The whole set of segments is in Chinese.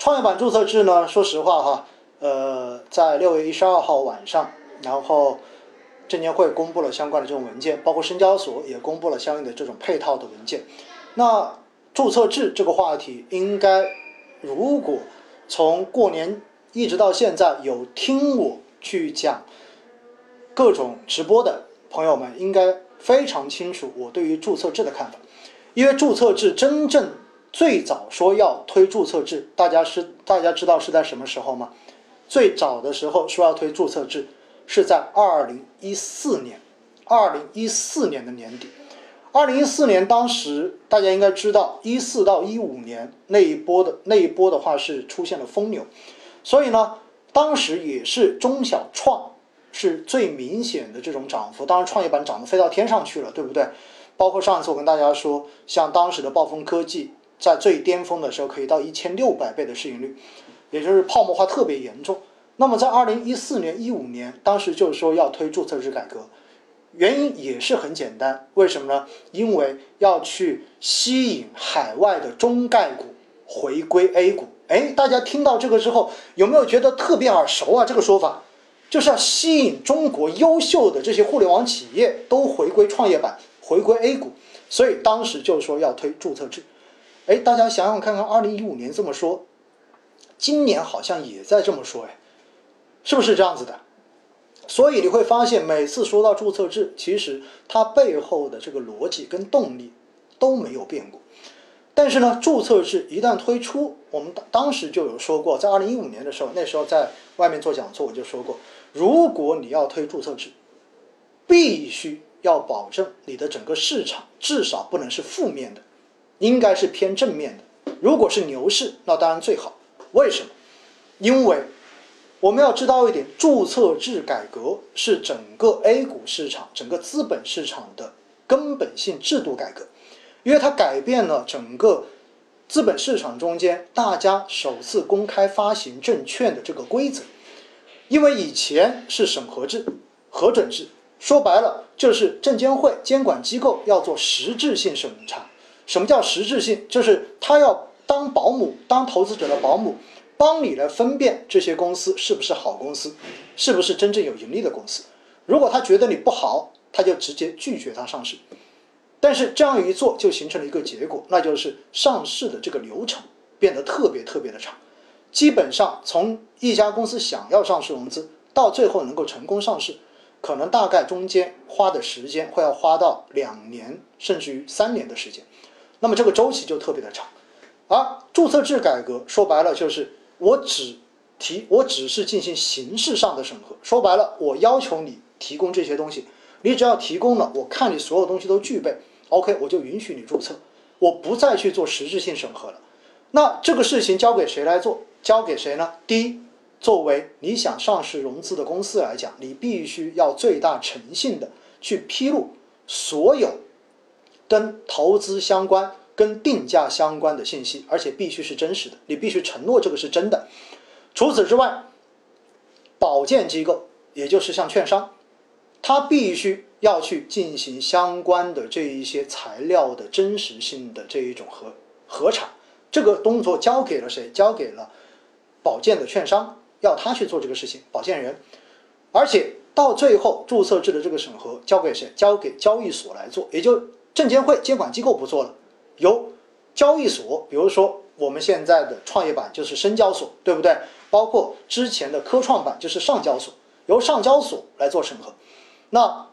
创业板注册制呢，说实话哈，呃，在六月一十二号晚上，然后证监会公布了相关的这种文件，包括深交所也公布了相应的这种配套的文件。那注册制这个话题，应该如果从过年一直到现在有听我去讲各种直播的朋友们，应该非常清楚我对于注册制的看法。因为注册制真正最早说要推注册制，大家是大家知道是在什么时候吗？最早的时候说要推注册制是在二零一四年，二零一四年的年底。二零一四年当时大家应该知道，一四到一五年那一波的那一波的话是出现了疯牛，所以呢，当时也是中小创是最明显的这种涨幅，当然创业板涨得飞到天上去了，对不对？包括上一次我跟大家说，像当时的暴风科技在最巅峰的时候可以到一千六百倍的市盈率，也就是泡沫化特别严重。那么在二零一四年、一五年，当时就是说要推注册制改革，原因也是很简单，为什么呢？因为要去吸引海外的中概股回归 A 股。哎，大家听到这个之后，有没有觉得特别耳熟啊？这个说法就是要吸引中国优秀的这些互联网企业都回归创业板。回归 A 股，所以当时就说要推注册制。哎，大家想想看看，二零一五年这么说，今年好像也在这么说，哎，是不是这样子的？所以你会发现，每次说到注册制，其实它背后的这个逻辑跟动力都没有变过。但是呢，注册制一旦推出，我们当当时就有说过，在二零一五年的时候，那时候在外面做讲座，我就说过，如果你要推注册制，必须。要保证你的整个市场至少不能是负面的，应该是偏正面的。如果是牛市，那当然最好。为什么？因为我们要知道一点，注册制改革是整个 A 股市场、整个资本市场的根本性制度改革，因为它改变了整个资本市场中间大家首次公开发行证券的这个规则。因为以前是审核制、核准制。说白了，就是证监会监管机构要做实质性审查。什么叫实质性？就是他要当保姆，当投资者的保姆，帮你来分辨这些公司是不是好公司，是不是真正有盈利的公司。如果他觉得你不好，他就直接拒绝它上市。但是这样一做，就形成了一个结果，那就是上市的这个流程变得特别特别的长。基本上，从一家公司想要上市融资，到最后能够成功上市。可能大概中间花的时间会要花到两年甚至于三年的时间，那么这个周期就特别的长。而注册制改革说白了就是我只提我只是进行形式上的审核，说白了我要求你提供这些东西，你只要提供了，我看你所有东西都具备，OK 我就允许你注册，我不再去做实质性审核了。那这个事情交给谁来做？交给谁呢？第一。作为你想上市融资的公司来讲，你必须要最大诚信的去披露所有跟投资相关、跟定价相关的信息，而且必须是真实的。你必须承诺这个是真的。除此之外，保荐机构，也就是像券商，它必须要去进行相关的这一些材料的真实性的这一种核核查。这个动作交给了谁？交给了保荐的券商。要他去做这个事情，保荐人，而且到最后注册制的这个审核交给谁？交给交易所来做，也就证监会监管机构不做了，由交易所，比如说我们现在的创业板就是深交所，对不对？包括之前的科创板就是上交所，由上交所来做审核，那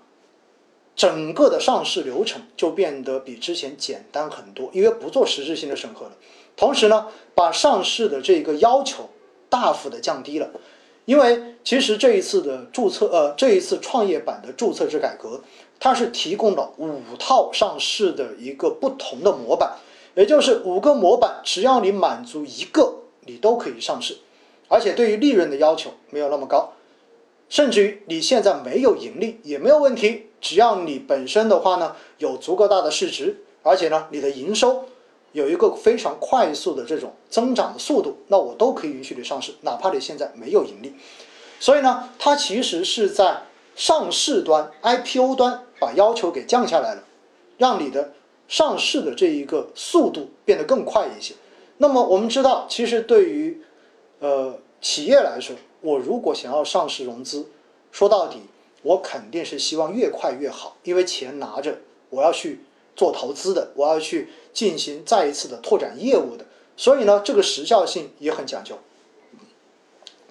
整个的上市流程就变得比之前简单很多，因为不做实质性的审核了。同时呢，把上市的这个要求。大幅的降低了，因为其实这一次的注册，呃，这一次创业板的注册制改革，它是提供了五套上市的一个不同的模板，也就是五个模板，只要你满足一个，你都可以上市，而且对于利润的要求没有那么高，甚至于你现在没有盈利也没有问题，只要你本身的话呢有足够大的市值，而且呢你的营收。有一个非常快速的这种增长的速度，那我都可以允许你上市，哪怕你现在没有盈利。所以呢，它其实是在上市端 IPO 端把要求给降下来了，让你的上市的这一个速度变得更快一些。那么我们知道，其实对于呃企业来说，我如果想要上市融资，说到底，我肯定是希望越快越好，因为钱拿着，我要去做投资的，我要去进行再一次的拓展业务的，所以呢，这个时效性也很讲究。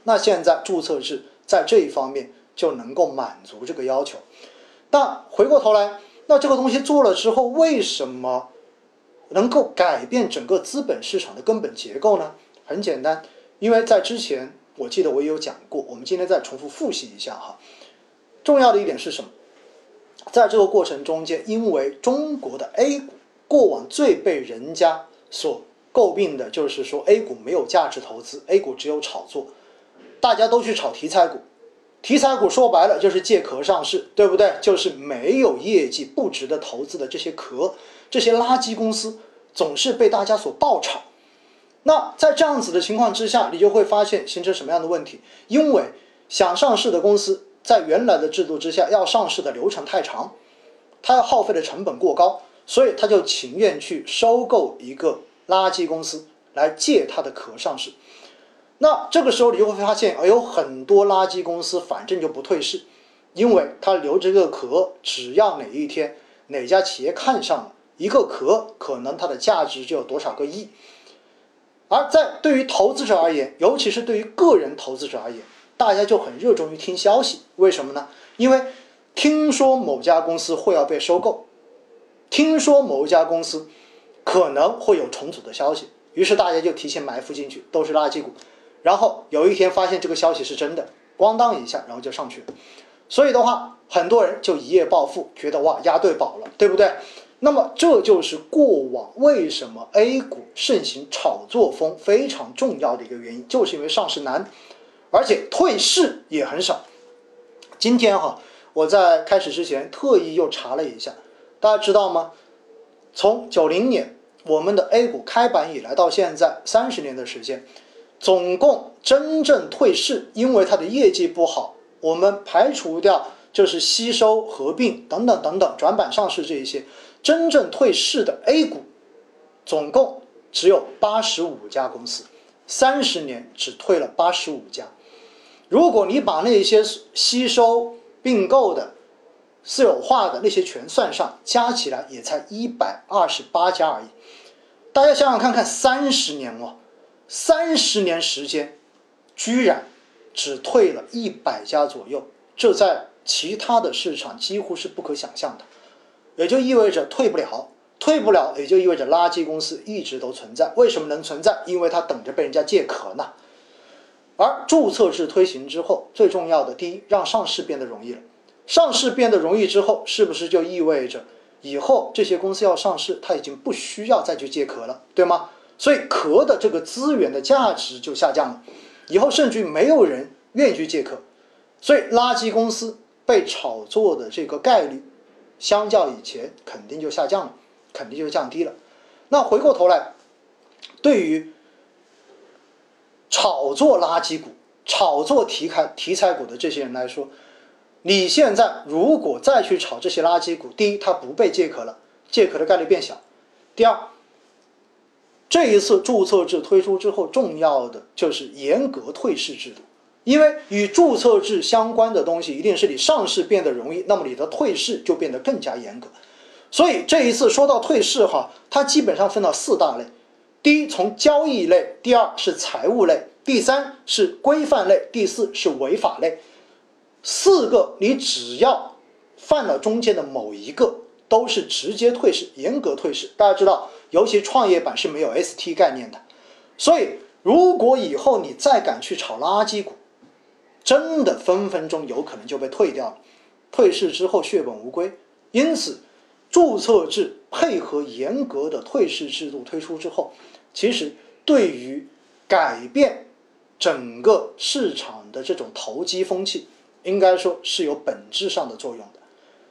那现在注册制在这一方面就能够满足这个要求。那回过头来，那这个东西做了之后，为什么能够改变整个资本市场的根本结构呢？很简单，因为在之前我记得我也有讲过，我们今天再重复复习一下哈。重要的一点是什么？在这个过程中间，因为中国的 A 股过往最被人家所诟病的就是说 A 股没有价值投资，A 股只有炒作。大家都去炒题材股，题材股说白了就是借壳上市，对不对？就是没有业绩、不值得投资的这些壳、这些垃圾公司，总是被大家所爆炒。那在这样子的情况之下，你就会发现形成什么样的问题？因为想上市的公司在原来的制度之下，要上市的流程太长，它要耗费的成本过高，所以他就情愿去收购一个垃圾公司来借它的壳上市。那这个时候你就会发现，有很多垃圾公司反正就不退市，因为它留这个壳，只要哪一天哪家企业看上了一个壳，可能它的价值就有多少个亿。而在对于投资者而言，尤其是对于个人投资者而言，大家就很热衷于听消息，为什么呢？因为听说某家公司会要被收购，听说某一家公司可能会有重组的消息，于是大家就提前埋伏进去，都是垃圾股。然后有一天发现这个消息是真的，咣当一下，然后就上去了。所以的话，很多人就一夜暴富，觉得哇押对宝了，对不对？那么这就是过往为什么 A 股盛行炒作风非常重要的一个原因，就是因为上市难，而且退市也很少。今天哈，我在开始之前特意又查了一下，大家知道吗？从九零年我们的 A 股开板以来到现在三十年的时间。总共真正退市，因为它的业绩不好，我们排除掉就是吸收、合并等等等等转板上市这一些，真正退市的 A 股，总共只有八十五家公司，三十年只退了八十五家。如果你把那些吸收、并购的、私有化的那些全算上，加起来也才一百二十八家而已。大家想想看看，三十年哦。三十年时间，居然只退了一百家左右，这在其他的市场几乎是不可想象的。也就意味着退不了，退不了，也就意味着垃圾公司一直都存在。为什么能存在？因为它等着被人家借壳呢。而注册制推行之后，最重要的第一，让上市变得容易了。上市变得容易之后，是不是就意味着以后这些公司要上市，它已经不需要再去借壳了，对吗？所以壳的这个资源的价值就下降了，以后甚至于没有人愿意去借壳，所以垃圾公司被炒作的这个概率，相较以前肯定就下降了，肯定就降低了。那回过头来，对于炒作垃圾股、炒作题材题材股的这些人来说，你现在如果再去炒这些垃圾股，第一，它不被借壳了，借壳的概率变小；第二，这一次注册制推出之后，重要的就是严格退市制度，因为与注册制相关的东西，一定是你上市变得容易，那么你的退市就变得更加严格。所以这一次说到退市哈，它基本上分了四大类：第一，从交易类；第二是财务类；第三是规范类；第四是违法类。四个你只要犯了中间的某一个，都是直接退市，严格退市。大家知道。尤其创业板是没有 ST 概念的，所以如果以后你再敢去炒垃圾股，真的分分钟有可能就被退掉了，退市之后血本无归。因此，注册制配合严格的退市制度推出之后，其实对于改变整个市场的这种投机风气，应该说是有本质上的作用。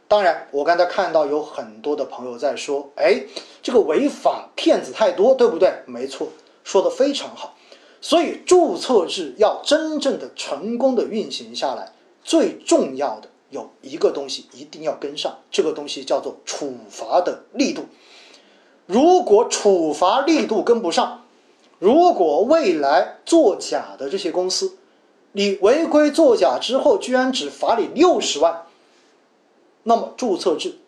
当然，我刚才看到有很多的朋友在说：“哎，这个违法骗子太多，对不对？”没错，说的非常好。所以，注册制要真正的成功的运行下来，最重要的有一个东西一定要跟上，这个东西叫做处罚的力度。如果处罚力度跟不上，如果未来作假的这些公司，你违规作假之后，居然只罚你六十万，那么注册制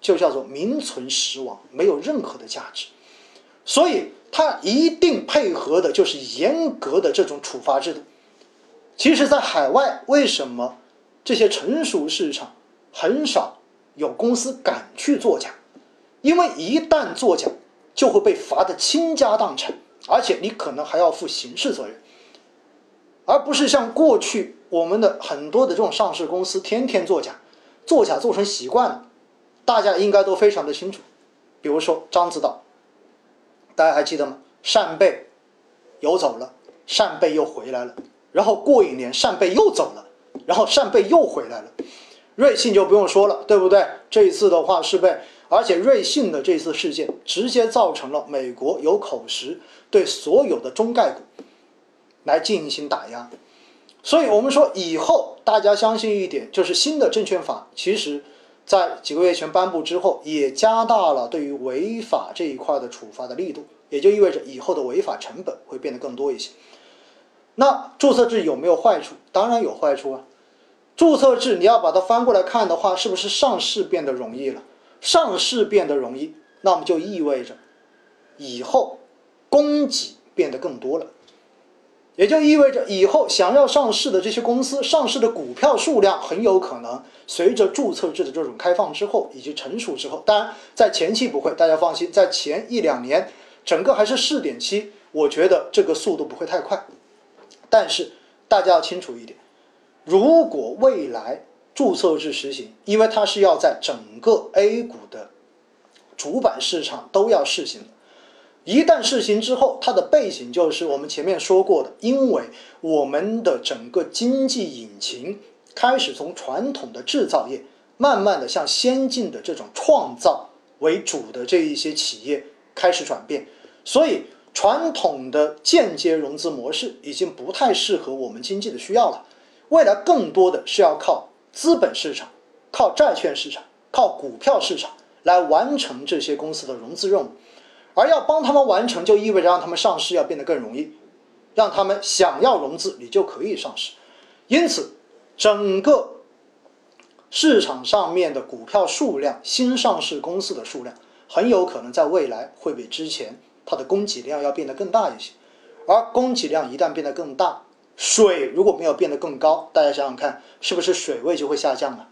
就叫做名存实亡，没有任何的价值。所以，它一定配合的就是严格的这种处罚制度。其实，在海外，为什么这些成熟市场很少有公司敢去作假？因为一旦作假，就会被罚得倾家荡产，而且你可能还要负刑事责任，而不是像过去我们的很多的这种上市公司天天作假，做假做成习惯了，大家应该都非常的清楚。比如说獐子岛，大家还记得吗？扇贝游走了，扇贝又回来了，然后过一年扇贝又走了，然后扇贝又回来了。瑞幸就不用说了，对不对？这一次的话是被。而且瑞幸的这次事件直接造成了美国有口实对所有的中概股来进行打压，所以我们说以后大家相信一点，就是新的证券法其实，在几个月前颁布之后，也加大了对于违法这一块的处罚的力度，也就意味着以后的违法成本会变得更多一些。那注册制有没有坏处？当然有坏处啊！注册制你要把它翻过来看的话，是不是上市变得容易了？上市变得容易，那么就意味着以后供给变得更多了，也就意味着以后想要上市的这些公司，上市的股票数量很有可能随着注册制的这种开放之后以及成熟之后，当然在前期不会，大家放心，在前一两年整个还是试点期，我觉得这个速度不会太快。但是大家要清楚一点，如果未来，注册制实行，因为它是要在整个 A 股的主板市场都要试行的。一旦试行之后，它的背景就是我们前面说过的，因为我们的整个经济引擎开始从传统的制造业，慢慢的向先进的这种创造为主的这一些企业开始转变，所以传统的间接融资模式已经不太适合我们经济的需要了。未来更多的是要靠。资本市场靠债券市场、靠股票市场来完成这些公司的融资任务，而要帮他们完成，就意味着让他们上市要变得更容易，让他们想要融资，你就可以上市。因此，整个市场上面的股票数量、新上市公司的数量，很有可能在未来会比之前它的供给量要变得更大一些。而供给量一旦变得更大，水如果没有变得更高，大家想想看，是不是水位就会下降了？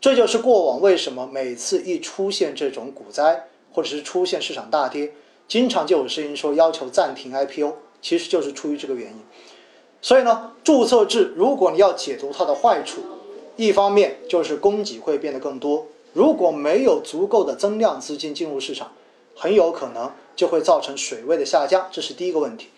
这就是过往为什么每次一出现这种股灾，或者是出现市场大跌，经常就有声音说要求暂停 IPO，其实就是出于这个原因。所以呢，注册制如果你要解读它的坏处，一方面就是供给会变得更多，如果没有足够的增量资金进入市场，很有可能就会造成水位的下降，这是第一个问题。